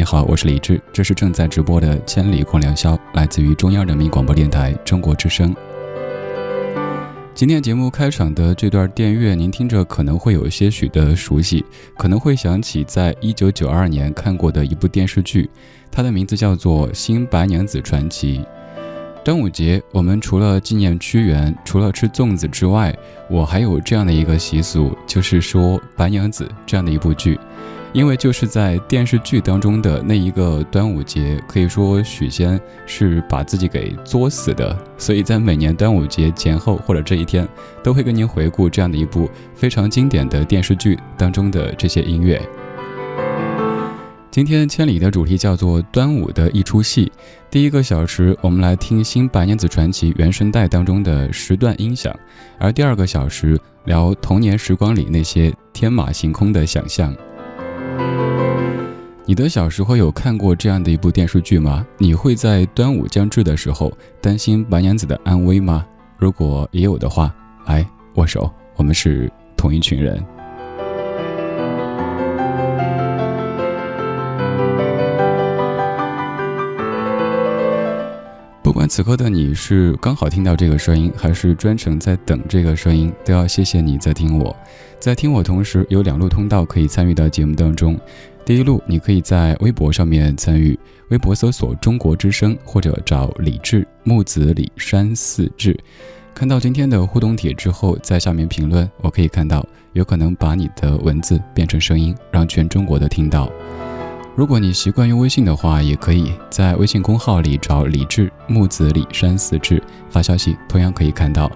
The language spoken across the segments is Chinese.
你好，我是李志，这是正在直播的《千里共良宵》，来自于中央人民广播电台中国之声。今天节目开场的这段电乐，您听着可能会有些许的熟悉，可能会想起在一九九二年看过的一部电视剧，它的名字叫做《新白娘子传奇》。端午节，我们除了纪念屈原，除了吃粽子之外，我还有这样的一个习俗，就是说白娘子这样的一部剧。因为就是在电视剧当中的那一个端午节，可以说许仙是把自己给作死的，所以在每年端午节前后或者这一天，都会跟您回顾这样的一部非常经典的电视剧当中的这些音乐。今天千里的主题叫做端午的一出戏，第一个小时我们来听《新白娘子传奇》原声带当中的十段音响，而第二个小时聊童年时光里那些天马行空的想象。你的小时候有看过这样的一部电视剧吗？你会在端午将至的时候担心白娘子的安危吗？如果也有的话，来握手，我们是同一群人。不管此刻的你是刚好听到这个声音，还是专程在等这个声音，都要谢谢你在听我。在听我同时，有两路通道可以参与到节目当中。第一路，你可以在微博上面参与，微博搜索“中国之声”或者找李志木子李山四志。看到今天的互动帖之后，在下面评论，我可以看到，有可能把你的文字变成声音，让全中国的听到。如果你习惯用微信的话，也可以在微信公号里找李志木子李山四志发消息，同样可以看到。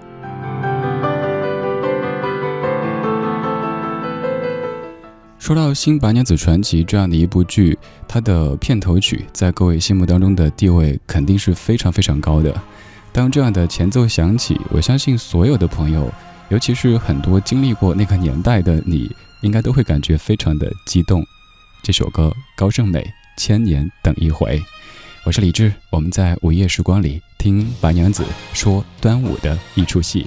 说到《新白娘子传奇》这样的一部剧，它的片头曲在各位心目当中的地位肯定是非常非常高的。当这样的前奏响起，我相信所有的朋友，尤其是很多经历过那个年代的你，应该都会感觉非常的激动。这首歌高胜美《千年等一回》，我是李志，我们在午夜时光里听白娘子说端午的一出戏。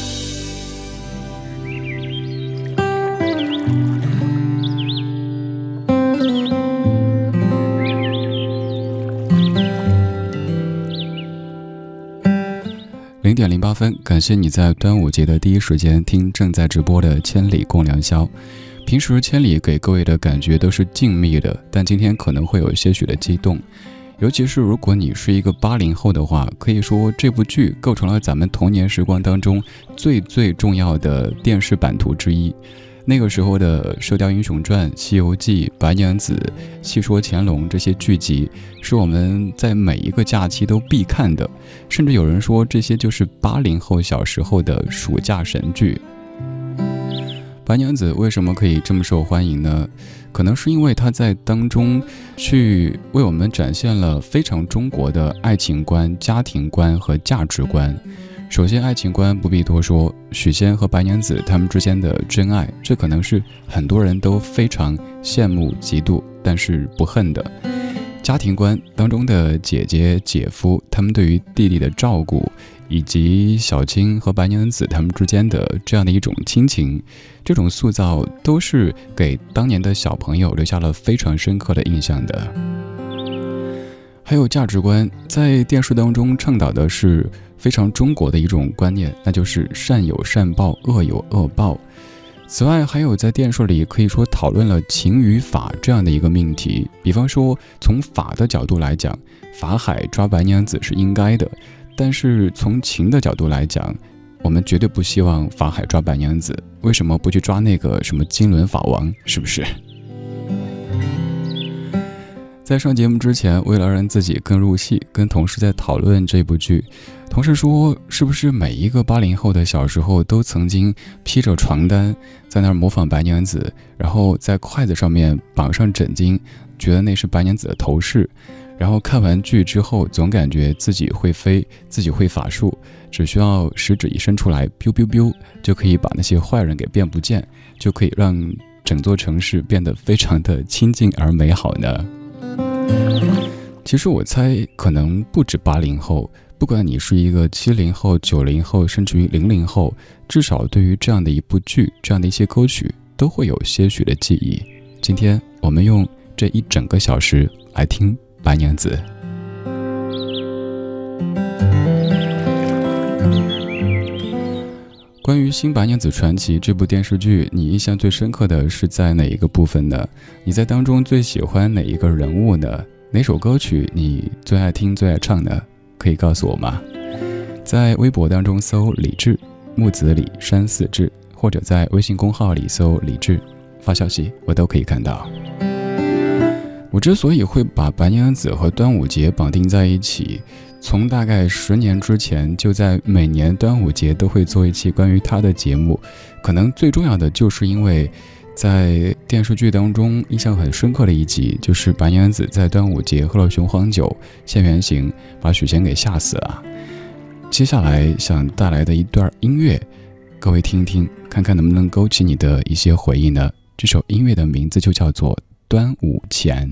分，感谢你在端午节的第一时间听正在直播的《千里共良宵》。平时千里给各位的感觉都是静谧的，但今天可能会有些许的激动。尤其是如果你是一个八零后的话，可以说这部剧构成了咱们童年时光当中最最重要的电视版图之一。那个时候的《射雕英雄传》《西游记》《白娘子》《戏说乾隆》这些剧集，是我们在每一个假期都必看的，甚至有人说这些就是八零后小时候的暑假神剧。白娘子为什么可以这么受欢迎呢？可能是因为他在当中去为我们展现了非常中国的爱情观、家庭观和价值观。首先，爱情观不必多说，许仙和白娘子他们之间的真爱，这可能是很多人都非常羡慕、嫉妒，但是不恨的。家庭观当中的姐姐、姐夫，他们对于弟弟的照顾。以及小青和白娘子他们之间的这样的一种亲情，这种塑造都是给当年的小朋友留下了非常深刻的印象的。还有价值观，在电视当中倡导的是非常中国的一种观念，那就是善有善报，恶有恶报。此外，还有在电视里可以说讨论了情与法这样的一个命题，比方说从法的角度来讲，法海抓白娘子是应该的。但是从情的角度来讲，我们绝对不希望法海抓白娘子。为什么不去抓那个什么金轮法王？是不是？在上节目之前，为了让自己更入戏，跟同事在讨论这部剧。同事说：“是不是每一个八零后的小时候都曾经披着床单在那儿模仿白娘子，然后在筷子上面绑上枕巾，觉得那是白娘子的头饰？”然后看完剧之后，总感觉自己会飞，自己会法术，只需要食指一伸出来，biu biu biu，就可以把那些坏人给变不见，就可以让整座城市变得非常的清静而美好呢？其实我猜，可能不止八零后，不管你是一个七零后、九零后，甚至于零零后，至少对于这样的一部剧、这样的一些歌曲，都会有些许的记忆。今天我们用这一整个小时来听《白娘子》。关于《新白娘子传奇》这部电视剧，你印象最深刻的是在哪一个部分呢？你在当中最喜欢哪一个人物呢？哪首歌曲你最爱听、最爱唱呢？可以告诉我吗？在微博当中搜“李志木子李山寺志”，或者在微信公号里搜“李志”，发消息我都可以看到。我之所以会把白娘子和端午节绑定在一起。从大概十年之前，就在每年端午节都会做一期关于他的节目。可能最重要的就是因为，在电视剧当中印象很深刻的一集，就是白娘子在端午节喝了雄黄酒现原形，把许仙给吓死了。接下来想带来的一段音乐，各位听一听，看看能不能勾起你的一些回忆呢？这首音乐的名字就叫做《端午前》。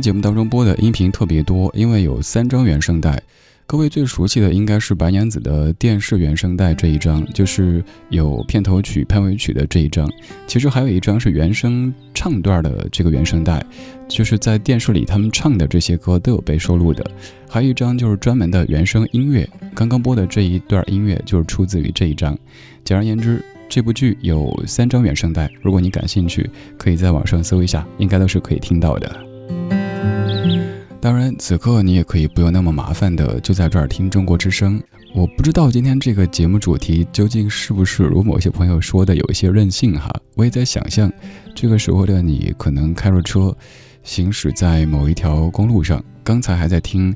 节目当中播的音频特别多，因为有三张原声带。各位最熟悉的应该是白娘子的电视原声带这一张，就是有片头曲、片尾曲的这一张。其实还有一张是原声唱段的这个原声带，就是在电视里他们唱的这些歌都有被收录的。还有一张就是专门的原声音乐，刚刚播的这一段音乐就是出自于这一张。简而言之，这部剧有三张原声带，如果你感兴趣，可以在网上搜一下，应该都是可以听到的。当然，此刻你也可以不用那么麻烦的就在这儿听中国之声。我不知道今天这个节目主题究竟是不是如某些朋友说的有一些任性哈。我也在想象，这个时候的你可能开着车，行驶在某一条公路上，刚才还在听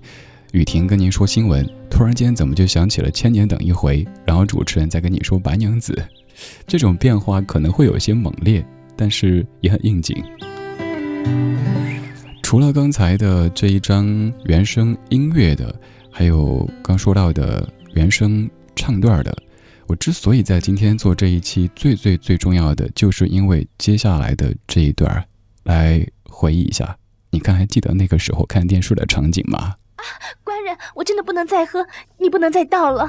雨婷跟您说新闻，突然间怎么就想起了《千年等一回》，然后主持人在跟你说白娘子，这种变化可能会有些猛烈，但是也很应景。除了刚才的这一张原声音乐的，还有刚说到的原声唱段的，我之所以在今天做这一期，最最最重要的，就是因为接下来的这一段，来回忆一下。你看，还记得那个时候看电视的场景吗？啊，官人，我真的不能再喝，你不能再倒了。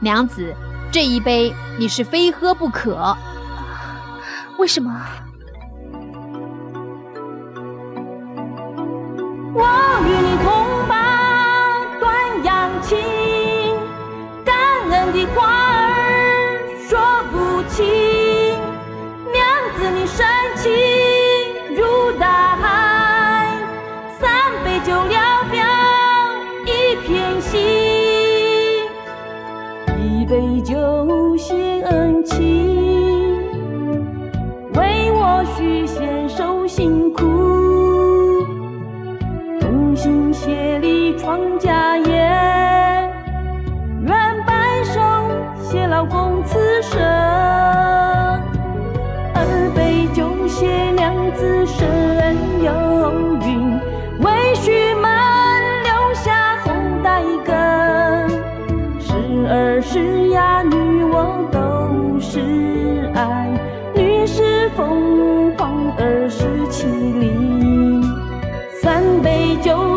娘子，这一杯你是非喝不可。为什么？我与你同把断阳情，感恩的话儿说不清。娘子你深情如大海，三杯酒聊表一片心，一杯酒献恩情，为我许仙受辛苦。心协力创家业，愿白首偕老共此生。二杯酒谢娘子身有孕，为婿们留下后代根。是儿是呀女我都是爱，女是凤凰儿是麒麟。三杯酒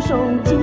手机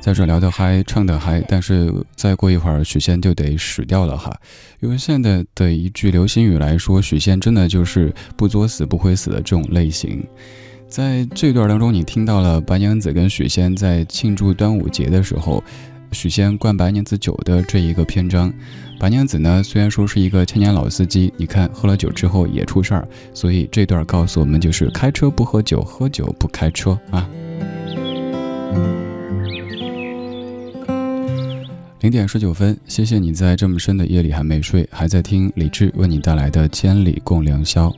在这聊得嗨，唱得嗨，但是再过一会儿，许仙就得死掉了哈。用现在的一句流行语来说，许仙真的就是不作死不会死的这种类型。在这段当中，你听到了白娘子跟许仙在庆祝端午节的时候，许仙灌白娘子酒的这一个篇章。白娘子呢，虽然说是一个千年老司机，你看喝了酒之后也出事儿，所以这段告诉我们就是开车不喝酒，喝酒不开车啊。零点十九分，谢谢你在这么深的夜里还没睡，还在听李志为你带来的《千里共良宵》。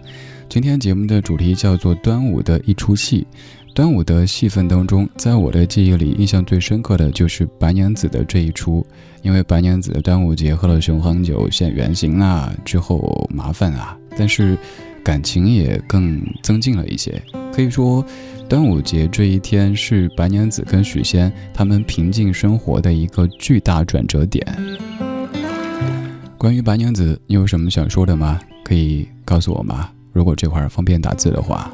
今天节目的主题叫做端午的一出戏。端午的戏份当中，在我的记忆里，印象最深刻的就是白娘子的这一出，因为白娘子的端午节喝了雄黄酒现原形啊，之后麻烦啊，但是感情也更增进了一些，可以说。端午节这一天是白娘子跟许仙他们平静生活的一个巨大转折点。关于白娘子，你有什么想说的吗？可以告诉我吗？如果这块方便打字的话，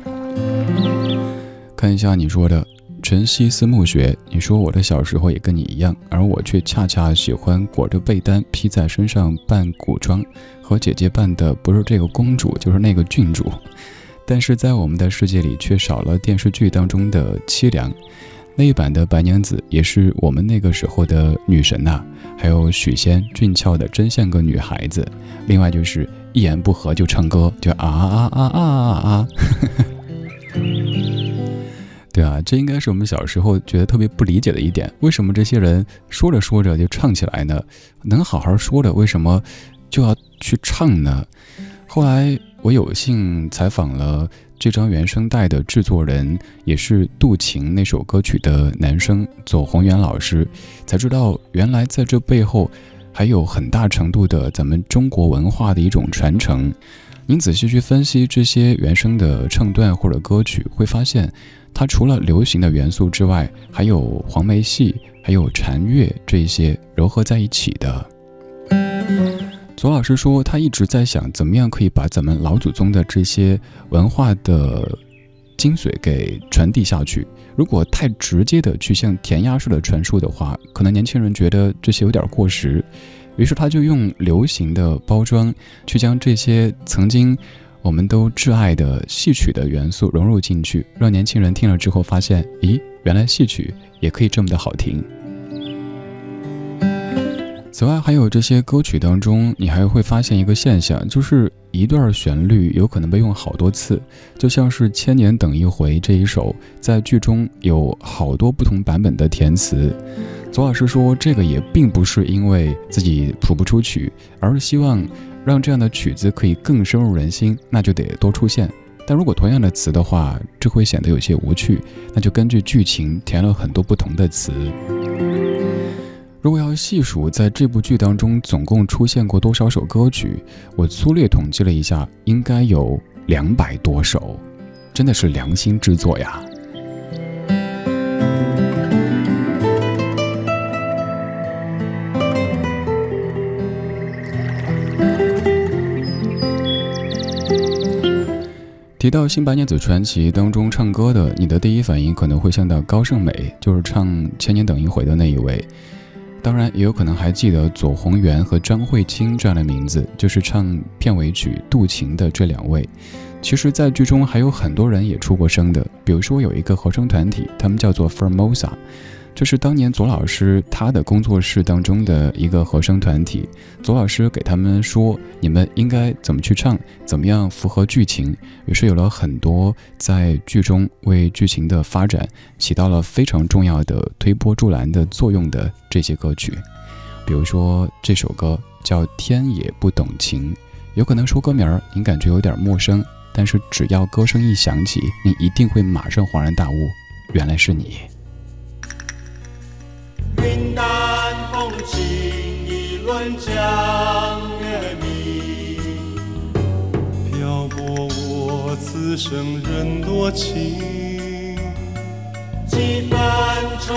看一下你说的晨曦思暮雪。你说我的小时候也跟你一样，而我却恰恰喜欢裹着被单披在身上扮古装，和姐姐扮的不是这个公主，就是那个郡主。但是在我们的世界里，却少了电视剧当中的凄凉。那一版的白娘子也是我们那个时候的女神呐，还有许仙俊俏的，真像个女孩子。另外就是一言不合就唱歌，就啊啊啊啊啊啊！对啊，这应该是我们小时候觉得特别不理解的一点：为什么这些人说着说着就唱起来呢？能好好说的，为什么就要去唱呢？后来。我有幸采访了这张原声带的制作人，也是《渡情》那首歌曲的男生左宏元老师，才知道原来在这背后还有很大程度的咱们中国文化的一种传承。您仔细去分析这些原声的唱段或者歌曲，会发现它除了流行的元素之外，还有黄梅戏、还有禅乐这一些糅合在一起的。左老师说，他一直在想，怎么样可以把咱们老祖宗的这些文化的精髓给传递下去。如果太直接的去像填鸭式的传输的话，可能年轻人觉得这些有点过时。于是他就用流行的包装，去将这些曾经我们都挚爱的戏曲的元素融入进去，让年轻人听了之后发现，咦，原来戏曲也可以这么的好听。此外，还有这些歌曲当中，你还会发现一个现象，就是一段旋律有可能被用好多次，就像是《千年等一回》这一首，在剧中有好多不同版本的填词。左老师说，这个也并不是因为自己谱不出曲，而是希望让这样的曲子可以更深入人心，那就得多出现。但如果同样的词的话，这会显得有些无趣，那就根据剧情填了很多不同的词。如果要细数在这部剧当中总共出现过多少首歌曲，我粗略统计了一下，应该有两百多首，真的是良心之作呀。提到《新白娘子传奇》当中唱歌的，你的第一反应可能会想到高胜美，就是唱《千年等一回》的那一位。当然，也有可能还记得左宏元和张慧清这样的名字，就是唱片尾曲《渡情》的这两位。其实，在剧中还有很多人也出过声的，比如说有一个合唱团体，他们叫做 Formosa。这是当年左老师他的工作室当中的一个和声团体，左老师给他们说，你们应该怎么去唱，怎么样符合剧情，于是有了很多在剧中为剧情的发展起到了非常重要的推波助澜的作用的这些歌曲，比如说这首歌叫《天也不懂情》，有可能说歌名儿您感觉有点陌生，但是只要歌声一响起，你一定会马上恍然大悟，原来是你。云淡风轻，一轮江月明。漂泊我此生人多情，几番惆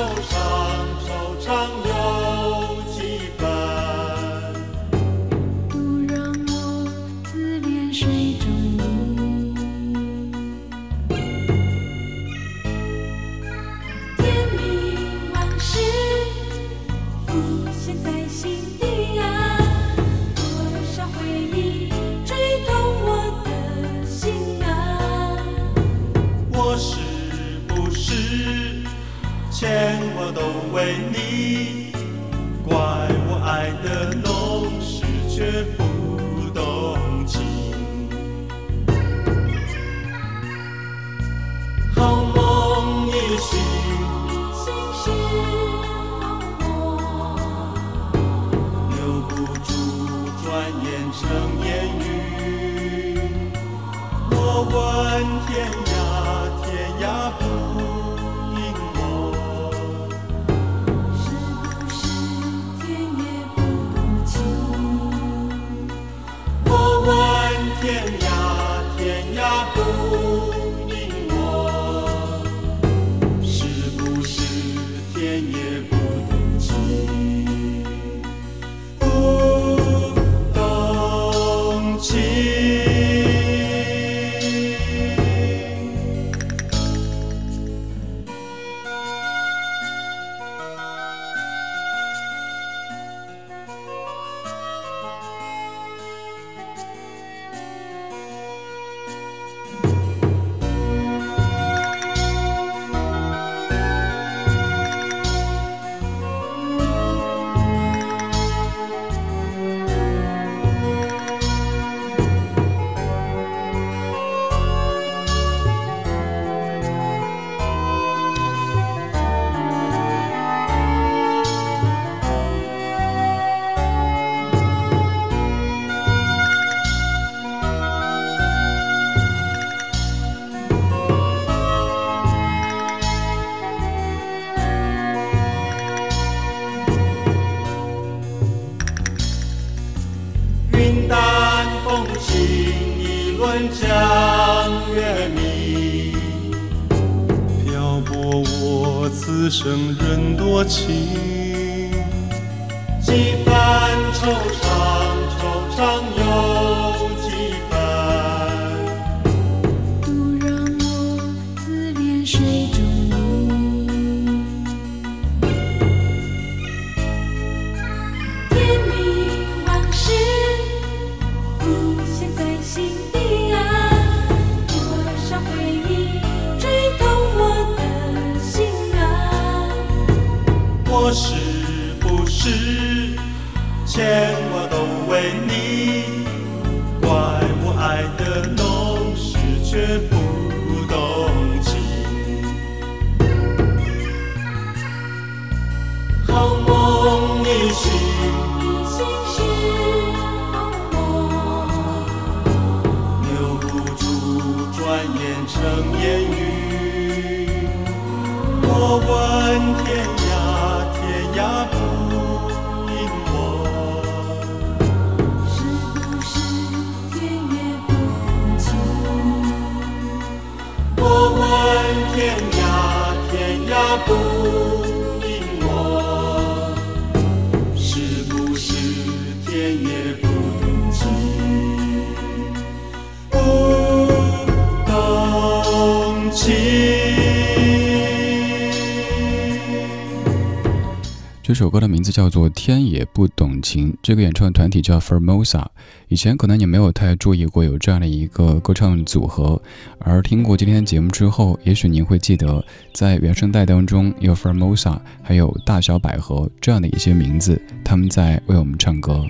这首歌的名字叫做《天也不懂情》，这个演唱团体叫 Formosa。以前可能你没有太注意过有这样的一个歌唱组合，而听过今天节目之后，也许您会记得，在原声带当中有 Formosa，还有大小百合这样的一些名字，他们在为我们唱歌。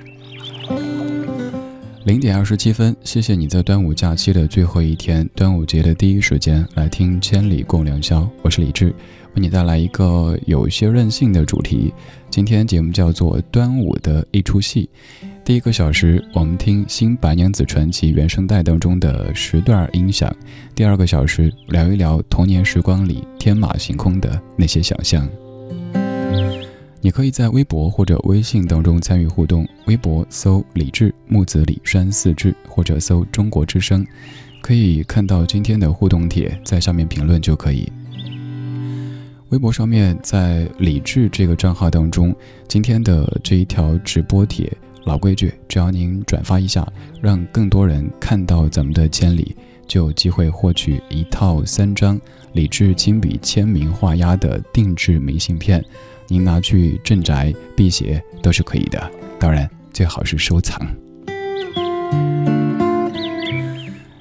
零点二十七分，谢谢你在端午假期的最后一天，端午节的第一时间来听《千里共良宵》，我是李志，为你带来一个有些任性的主题。今天节目叫做《端午的一出戏》，第一个小时我们听《新白娘子传奇》原声带当中的十段音响，第二个小时聊一聊童年时光里天马行空的那些想象。你可以在微博或者微信当中参与互动，微博搜“李志木子李山四志”或者搜“中国之声”，可以看到今天的互动帖，在下面评论就可以。微博上面在李志这个账号当中，今天的这一条直播帖，老规矩，只要您转发一下，让更多人看到咱们的千里，就有机会获取一套三张李志亲笔签名画押的定制明信片。您拿去镇宅辟邪都是可以的，当然最好是收藏。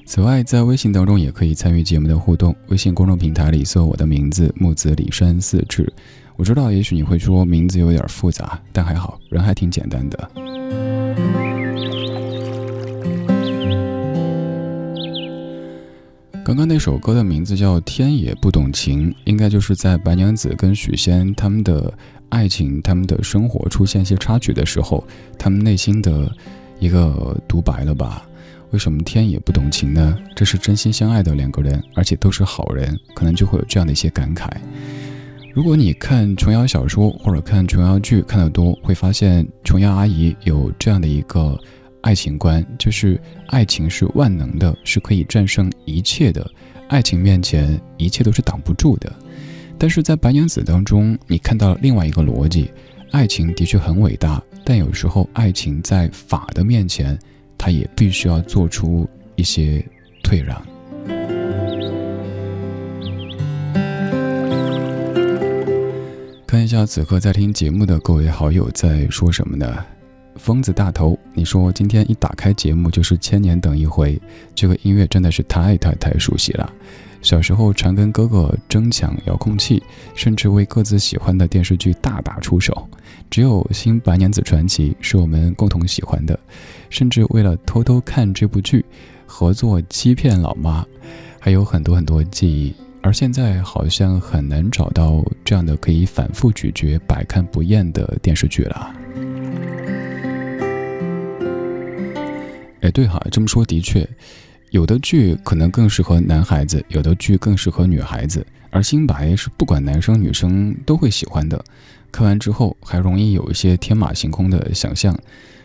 此外，在微信当中也可以参与节目的互动，微信公众平台里搜我的名字木子李山四志。我知道，也许你会说名字有点复杂，但还好，人还挺简单的。刚刚那首歌的名字叫《天也不懂情》，应该就是在白娘子跟许仙他们的爱情、他们的生活出现一些插曲的时候，他们内心的一个独白了吧？为什么天也不懂情呢？这是真心相爱的两个人，而且都是好人，可能就会有这样的一些感慨。如果你看琼瑶小说或者看琼瑶剧看得多，会发现琼瑶阿姨有这样的一个。爱情观就是爱情是万能的，是可以战胜一切的。爱情面前，一切都是挡不住的。但是在白娘子当中，你看到了另外一个逻辑：爱情的确很伟大，但有时候爱情在法的面前，它也必须要做出一些退让。看一下此刻在听节目的各位好友在说什么呢？疯子大头，你说今天一打开节目就是《千年等一回》，这个音乐真的是太太太熟悉了。小时候常跟哥哥争抢遥控器，甚至为各自喜欢的电视剧大打出手。只有《新白娘子传奇》是我们共同喜欢的，甚至为了偷偷看这部剧，合作欺骗老妈，还有很多很多记忆。而现在好像很难找到这样的可以反复咀嚼、百看不厌的电视剧了。哎，对哈，这么说的确，有的剧可能更适合男孩子，有的剧更适合女孩子。而新白是不管男生女生都会喜欢的，看完之后还容易有一些天马行空的想象。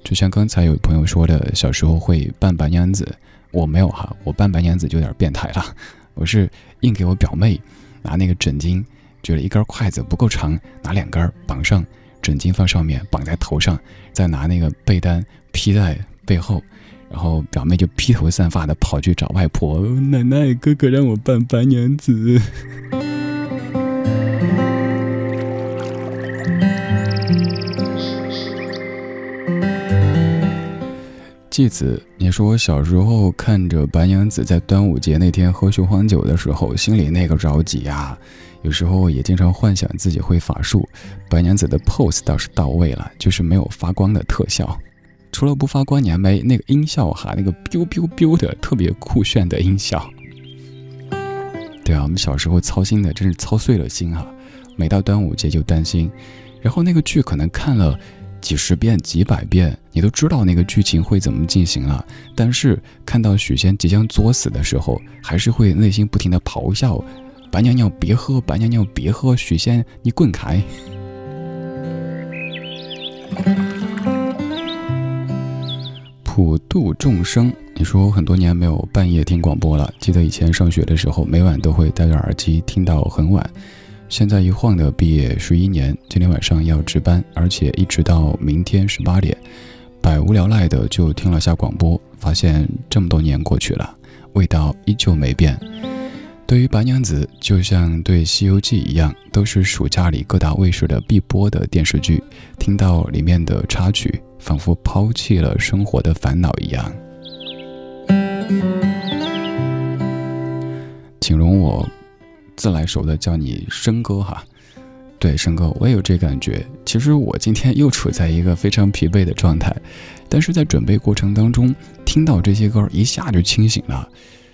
就像刚才有朋友说的，小时候会扮白娘子，我没有哈，我扮白娘子就有点变态了。我是硬给我表妹拿那个枕巾，觉得一根筷子不够长，拿两根绑上枕巾放上面，绑在头上，再拿那个被单披在背后。然后表妹就披头散发的跑去找外婆奶奶，哥哥让我扮白娘子。继子，你说我小时候看着白娘子在端午节那天喝雄黄酒的时候，心里那个着急呀。有时候也经常幻想自己会法术。白娘子的 pose 倒是到位了，就是没有发光的特效。除了不发光，你还没那个音效哈，那个 biu biu biu 的特别酷炫的音效。对啊，我们小时候操心的真是操碎了心哈。每到端午节就担心，然后那个剧可能看了几十遍、几百遍，你都知道那个剧情会怎么进行了。但是看到许仙即将作死的时候，还是会内心不停的咆哮：“白娘娘别喝，白娘娘别喝，许仙你滚开！”普度众生，你说我很多年没有半夜听广播了。记得以前上学的时候，每晚都会戴着耳机听到很晚。现在一晃的毕业十一年，今天晚上要值班，而且一直到明天十八点，百无聊赖的就听了下广播，发现这么多年过去了，味道依旧没变。对于白娘子，就像对《西游记》一样，都是暑假里各大卫视的必播的电视剧，听到里面的插曲。仿佛抛弃了生活的烦恼一样，请容我自来熟的叫你生哥哈。对，生哥，我也有这感觉。其实我今天又处在一个非常疲惫的状态，但是在准备过程当中，听到这些歌一下就清醒了。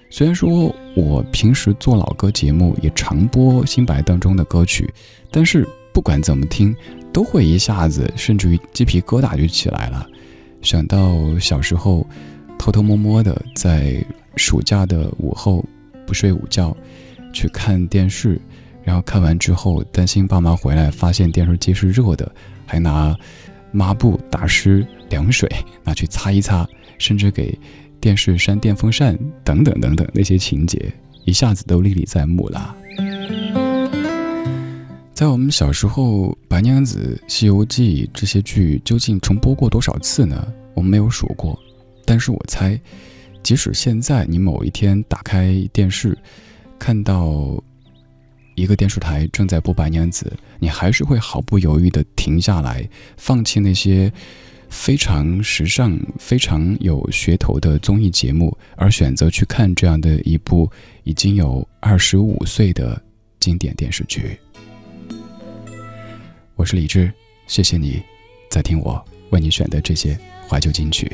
虽然说我平时做老歌节目也常播新白当中的歌曲，但是不管怎么听。都会一下子，甚至于鸡皮疙瘩就起来了。想到小时候，偷偷摸摸的在暑假的午后不睡午觉，去看电视，然后看完之后担心爸妈回来发现电视机是热的，还拿抹布打湿凉水拿去擦一擦，甚至给电视扇电风扇等等等等那些情节，一下子都历历在目了。在我们小时候，《白娘子》《西游记》这些剧究竟重播过多少次呢？我们没有数过，但是我猜，即使现在你某一天打开电视，看到一个电视台正在播《白娘子》，你还是会毫不犹豫地停下来，放弃那些非常时尚、非常有噱头的综艺节目，而选择去看这样的一部已经有二十五岁的经典电视剧。我是李志，谢谢你，在听我为你选的这些怀旧金曲。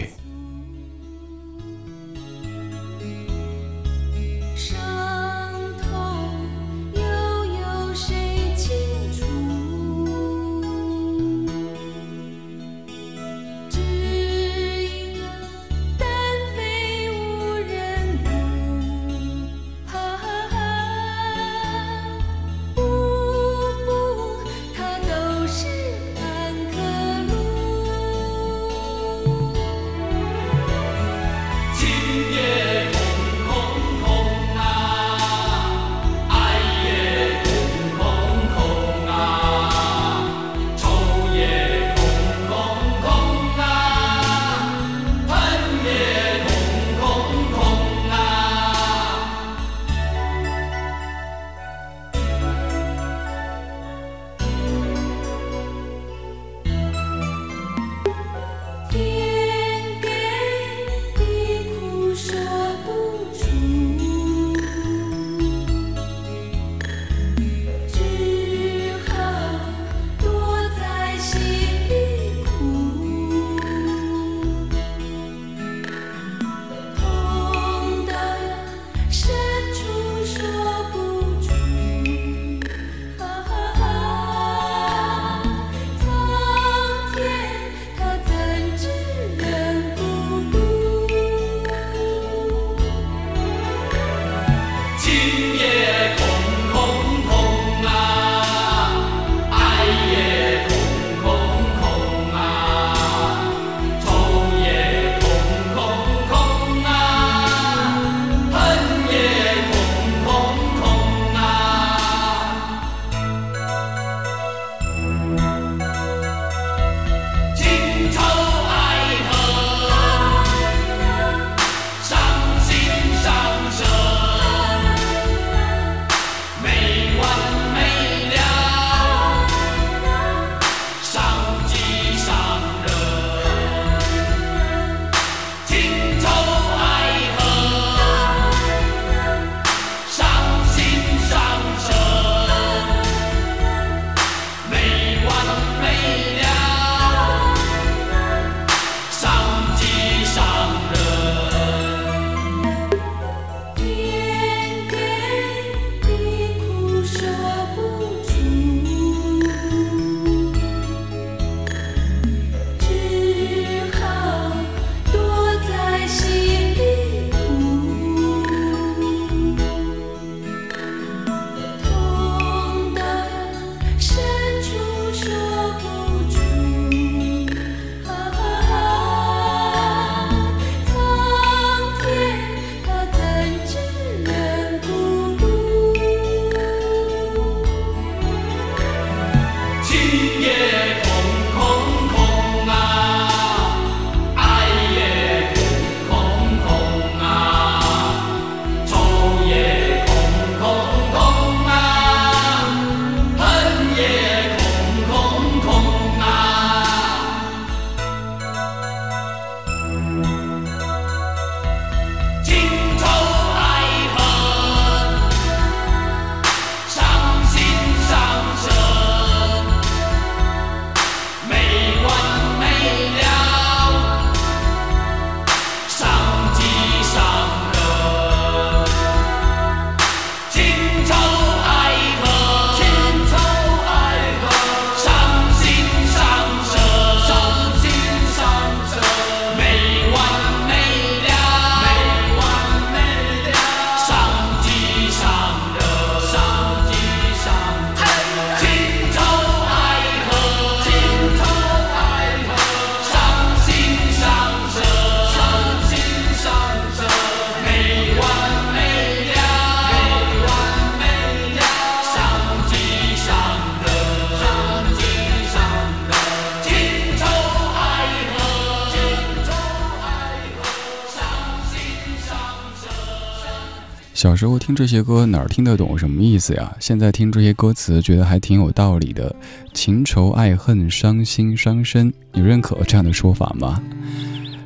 小时候听这些歌哪儿听得懂什么意思呀？现在听这些歌词，觉得还挺有道理的。情仇爱恨，伤心伤身，你认可这样的说法吗？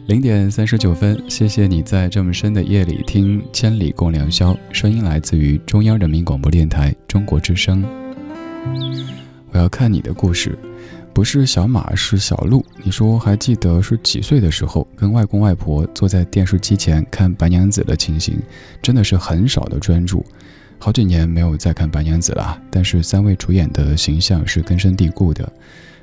零点三十九分，谢谢你在这么深的夜里听《千里共良宵》，声音来自于中央人民广播电台中国之声。我要看你的故事。不是小马，是小鹿。你说还记得是几岁的时候，跟外公外婆坐在电视机前看《白娘子》的情形，真的是很少的专注。好几年没有再看《白娘子》了，但是三位主演的形象是根深蒂固的。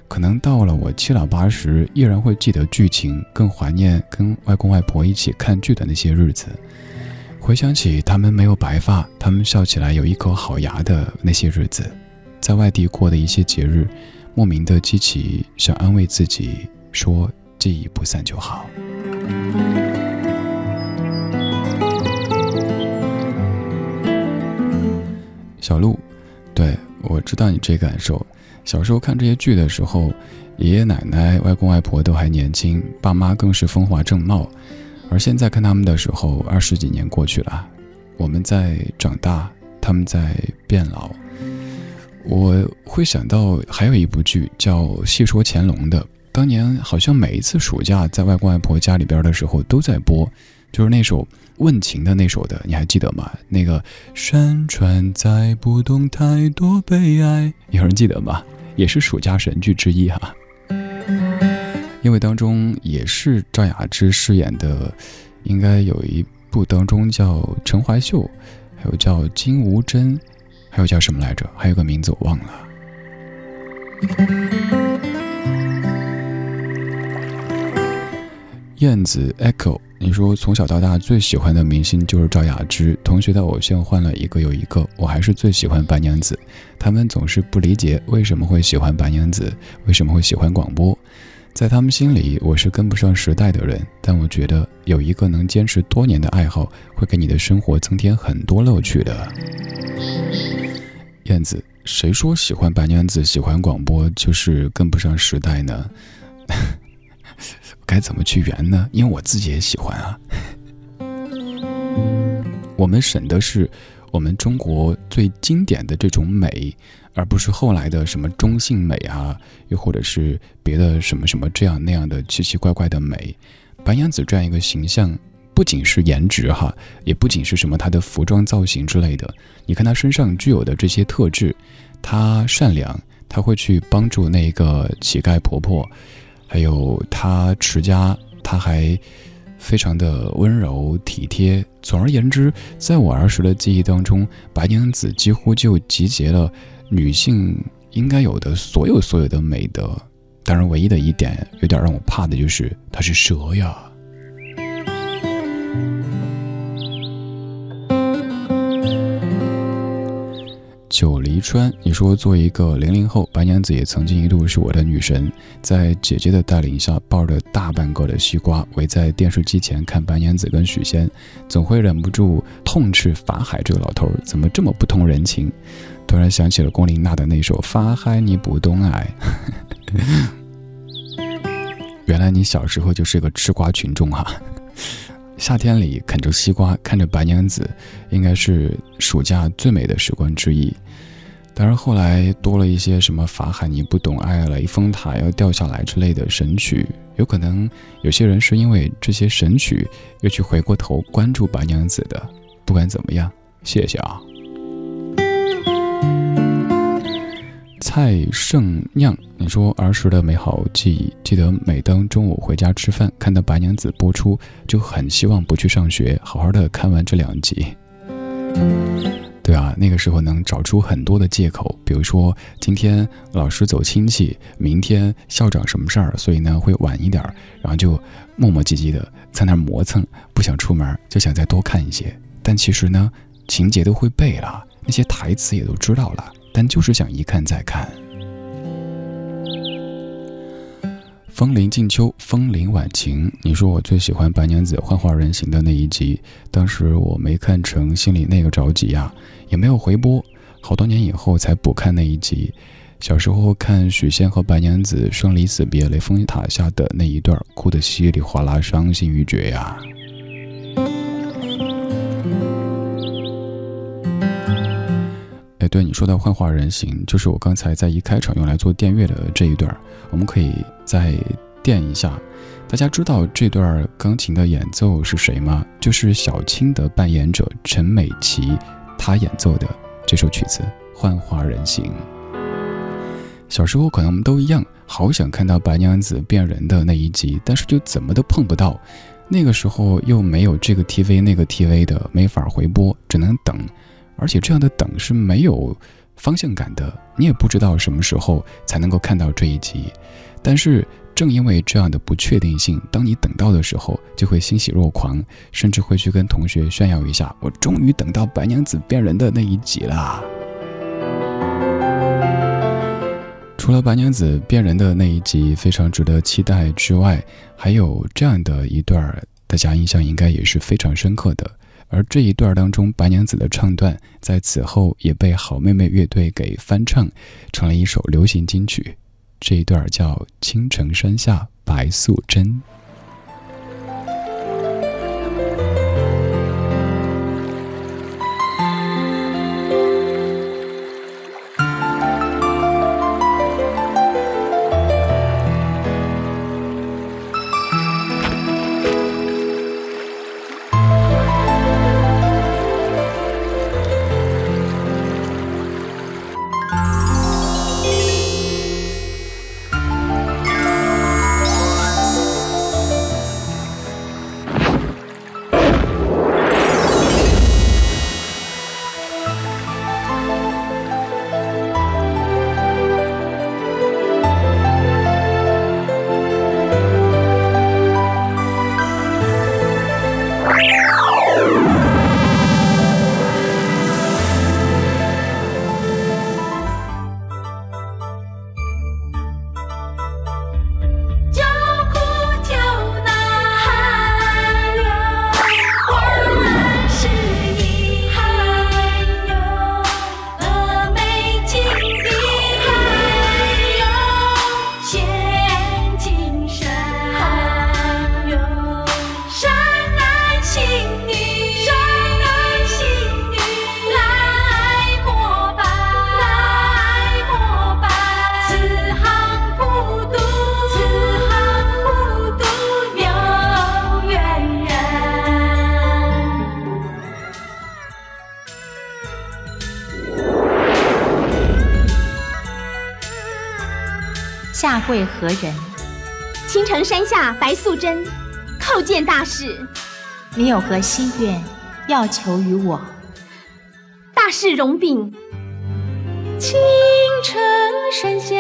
可能到了我七老八十，依然会记得剧情，更怀念跟外公外婆一起看剧的那些日子。回想起他们没有白发，他们笑起来有一口好牙的那些日子，在外地过的一些节日。莫名的激起，想安慰自己说记忆不散就好。小鹿，对我知道你这感受。小时候看这些剧的时候，爷爷奶奶、外公外婆都还年轻，爸妈更是风华正茂。而现在看他们的时候，二十几年过去了，我们在长大，他们在变老。我会想到还有一部剧叫《戏说乾隆》的，当年好像每一次暑假在外公外婆家里边的时候都在播，就是那首问情的那首的，你还记得吗？那个山川载不动太多悲哀，有人记得吗？也是暑假神剧之一哈，因为当中也是赵雅芝饰演的，应该有一部当中叫陈怀秀，还有叫金无珍。还有叫什么来着？还有个名字我忘了。燕子 Echo，你说从小到大最喜欢的明星就是赵雅芝，同学的偶像换了一个又一个，我还是最喜欢白娘子。他们总是不理解为什么会喜欢白娘子，为什么会喜欢广播。在他们心里，我是跟不上时代的人，但我觉得有一个能坚持多年的爱好，会给你的生活增添很多乐趣的。燕子，谁说喜欢白娘子、喜欢广播就是跟不上时代呢？该怎么去圆呢？因为我自己也喜欢啊。我们审的是我们中国最经典的这种美，而不是后来的什么中性美啊，又或者是别的什么什么这样那样的奇奇怪怪的美。白娘子这样一个形象。不仅是颜值哈，也不仅是什么她的服装造型之类的。你看她身上具有的这些特质，她善良，她会去帮助那个乞丐婆婆，还有她持家，她还非常的温柔体贴。总而言之，在我儿时的记忆当中，白娘子几乎就集结了女性应该有的所有所有的美德。当然，唯一的一点有点让我怕的就是她是蛇呀。九黎川，你说作为一个零零后，白娘子也曾经一度是我的女神。在姐姐的带领下，抱着大半个的西瓜，围在电视机前看白娘子跟许仙，总会忍不住痛斥法海这个老头怎么这么不通人情。突然想起了龚琳娜的那首《法海你不懂爱》，原来你小时候就是个吃瓜群众哈。夏天里啃着西瓜，看着白娘子，应该是暑假最美的时光之一。当然，后来多了一些什么法海你不懂爱了，雷峰塔要掉下来之类的神曲，有可能有些人是因为这些神曲又去回过头关注白娘子的。不管怎么样，谢谢啊。蔡胜酿，你说儿时的美好记忆，记得每当中午回家吃饭，看到白娘子播出，就很希望不去上学，好好的看完这两集。对啊，那个时候能找出很多的借口，比如说今天老师走亲戚，明天校长什么事儿，所以呢会晚一点，然后就磨磨唧唧的在那磨蹭，不想出门，就想再多看一些。但其实呢，情节都会背了，那些台词也都知道了。但就是想一看再看。风铃静秋，风铃晚晴。你说我最喜欢白娘子幻化人形的那一集，当时我没看成，心里那个着急呀，也没有回播，好多年以后才补看那一集。小时候看许仙和白娘子生离死别，雷峰塔下的那一段，哭得稀里哗啦，伤心欲绝呀。对你说的幻化人形，就是我刚才在一开场用来做电乐的这一段，我们可以再垫一下。大家知道这段钢琴的演奏是谁吗？就是小青的扮演者陈美琪，她演奏的这首曲子《幻化人形》。小时候可能我们都一样，好想看到白娘子变人的那一集，但是就怎么都碰不到。那个时候又没有这个 TV 那个 TV 的，没法回播，只能等。而且这样的等是没有方向感的，你也不知道什么时候才能够看到这一集。但是正因为这样的不确定性，当你等到的时候，就会欣喜若狂，甚至会去跟同学炫耀一下：“我终于等到白娘子变人的那一集啦！”除了白娘子变人的那一集非常值得期待之外，还有这样的一段，大家印象应该也是非常深刻的。而这一段当中，白娘子的唱段在此后也被好妹妹乐队给翻唱，成了一首流行金曲。这一段叫《青城山下白素贞》。下跪何人？青城山下白素贞，叩见大师。你有何心愿要求于我？大事容禀。青城山下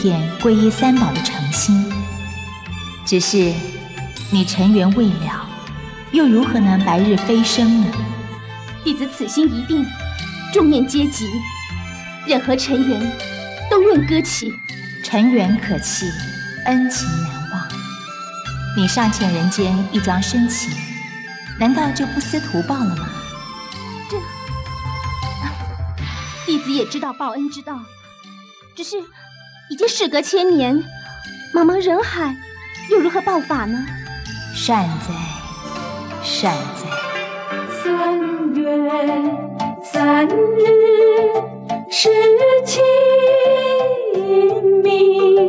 片皈依三宝的诚心。只是你尘缘未了，又如何能白日飞升呢？弟子此心一定，众念皆吉，任何尘缘都愿割弃。尘缘可弃，恩情难忘。你尚欠人间一桩深情，难道就不思图报了吗？这 弟子也知道报恩之道，只是已经事隔千年，茫茫人海，又如何报法呢？善哉，善哉。三月三日是清明，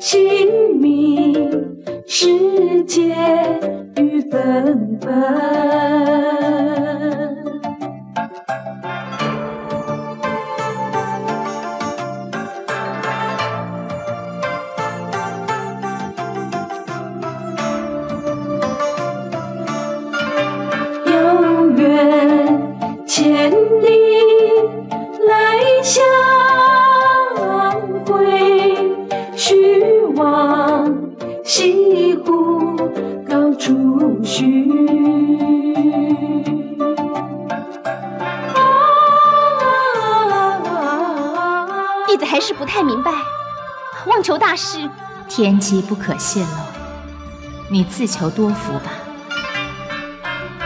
清明时节雨纷纷。是不太明白，望求大师天机不可泄露，你自求多福吧。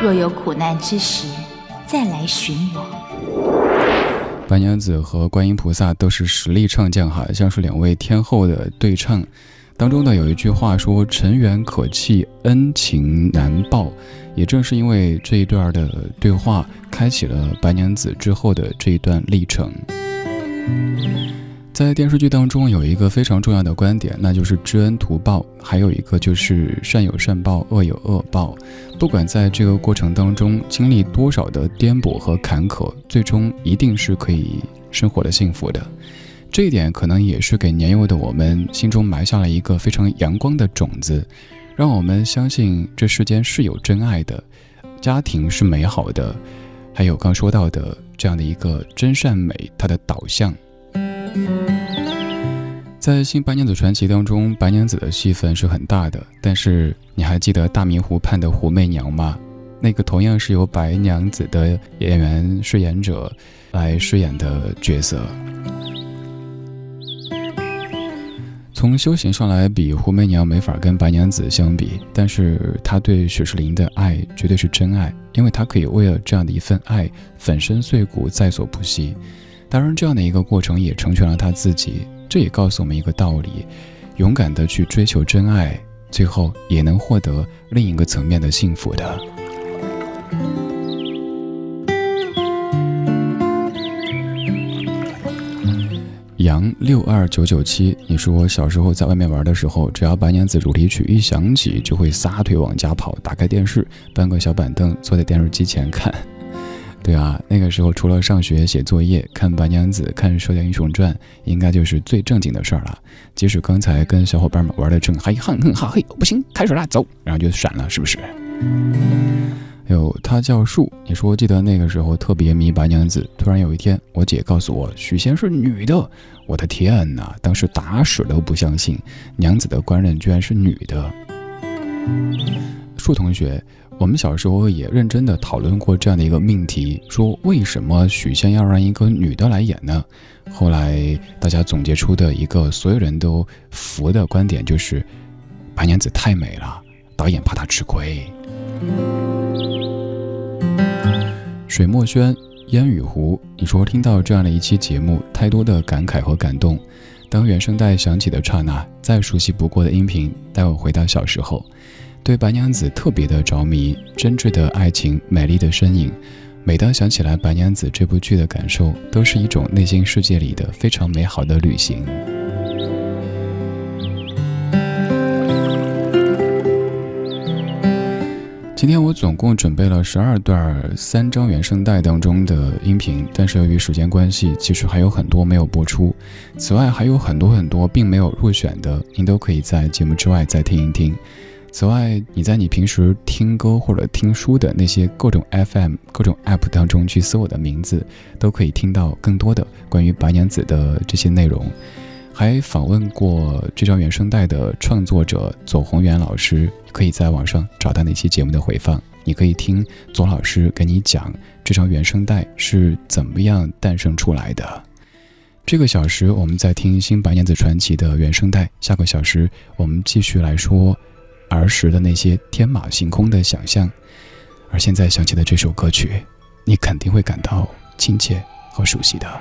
若有苦难之时，再来寻我。白娘子和观音菩萨都是实力唱将哈，像是两位天后的对唱。当中呢有一句话说“尘缘可弃，恩情难报”，也正是因为这一段的对话，开启了白娘子之后的这一段历程。在电视剧当中有一个非常重要的观点，那就是知恩图报，还有一个就是善有善报，恶有恶报。不管在这个过程当中经历多少的颠簸和坎坷，最终一定是可以生活的幸福的。这一点可能也是给年幼的我们心中埋下了一个非常阳光的种子，让我们相信这世间是有真爱的，家庭是美好的，还有刚说到的这样的一个真善美它的导向。在《新白娘子传奇》当中，白娘子的戏份是很大的，但是你还记得大明湖畔的胡媚娘吗？那个同样是由白娘子的演员饰演者来饰演的角色。从修行上来比，胡媚娘没法跟白娘子相比，但是她对雪士林的爱绝对是真爱，因为她可以为了这样的一份爱粉身碎骨在所不惜。当然，这样的一个过程也成全了她自己。这也告诉我们一个道理：勇敢的去追求真爱，最后也能获得另一个层面的幸福的。杨六二九九七，你说我小时候在外面玩的时候，只要白娘子主题曲一响起，就会撒腿往家跑，打开电视，搬个小板凳，坐在电视机前看。对啊，那个时候除了上学写作业、看白娘子、看《射雕英雄传》，应该就是最正经的事儿了。即使刚才跟小伙伴们玩的正嗨哼哼哈嘿，不行，开始了，走，然后就闪了，是不是？有他叫树，你说记得那个时候特别迷白娘子，突然有一天，我姐告诉我许仙是女的，我的天哪！当时打死都不相信，娘子的官人居然是女的。树同学，我们小时候也认真的讨论过这样的一个命题，说为什么许仙要让一个女的来演呢？后来大家总结出的一个所有人都服的观点就是，白娘子太美了，导演怕她吃亏。水墨轩、烟雨湖，你说听到这样的一期节目，太多的感慨和感动。当原声带响起的刹那，再熟悉不过的音频，带我回到小时候，对白娘子特别的着迷，真挚的爱情，美丽的身影。每当想起来白娘子这部剧的感受，都是一种内心世界里的非常美好的旅行。今天我总共准备了十二段三张原声带当中的音频，但是由于时间关系，其实还有很多没有播出。此外，还有很多很多并没有入选的，您都可以在节目之外再听一听。此外，你在你平时听歌或者听书的那些各种 FM、各种 App 当中去搜我的名字，都可以听到更多的关于白娘子的这些内容。还访问过这张原声带的创作者左宏元老师，可以在网上找到那期节目的回放。你可以听左老师给你讲这张原声带是怎么样诞生出来的。这个小时我们在听《新白娘子传奇》的原声带，下个小时我们继续来说儿时的那些天马行空的想象。而现在想起的这首歌曲，你肯定会感到亲切和熟悉的。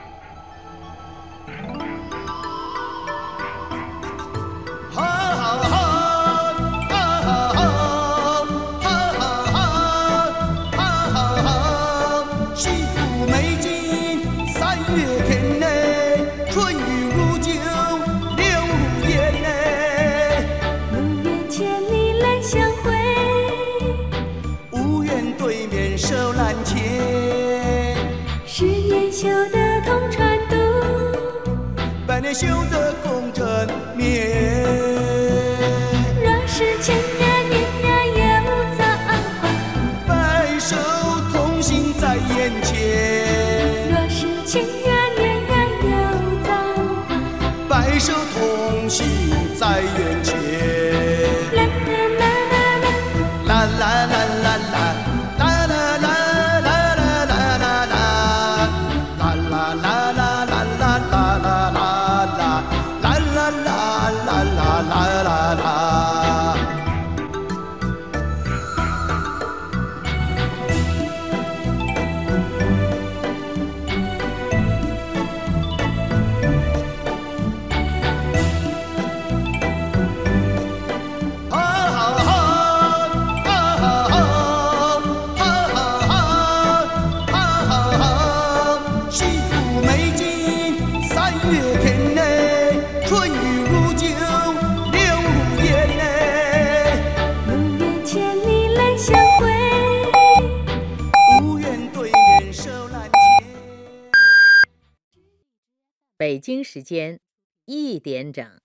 京时间一点整。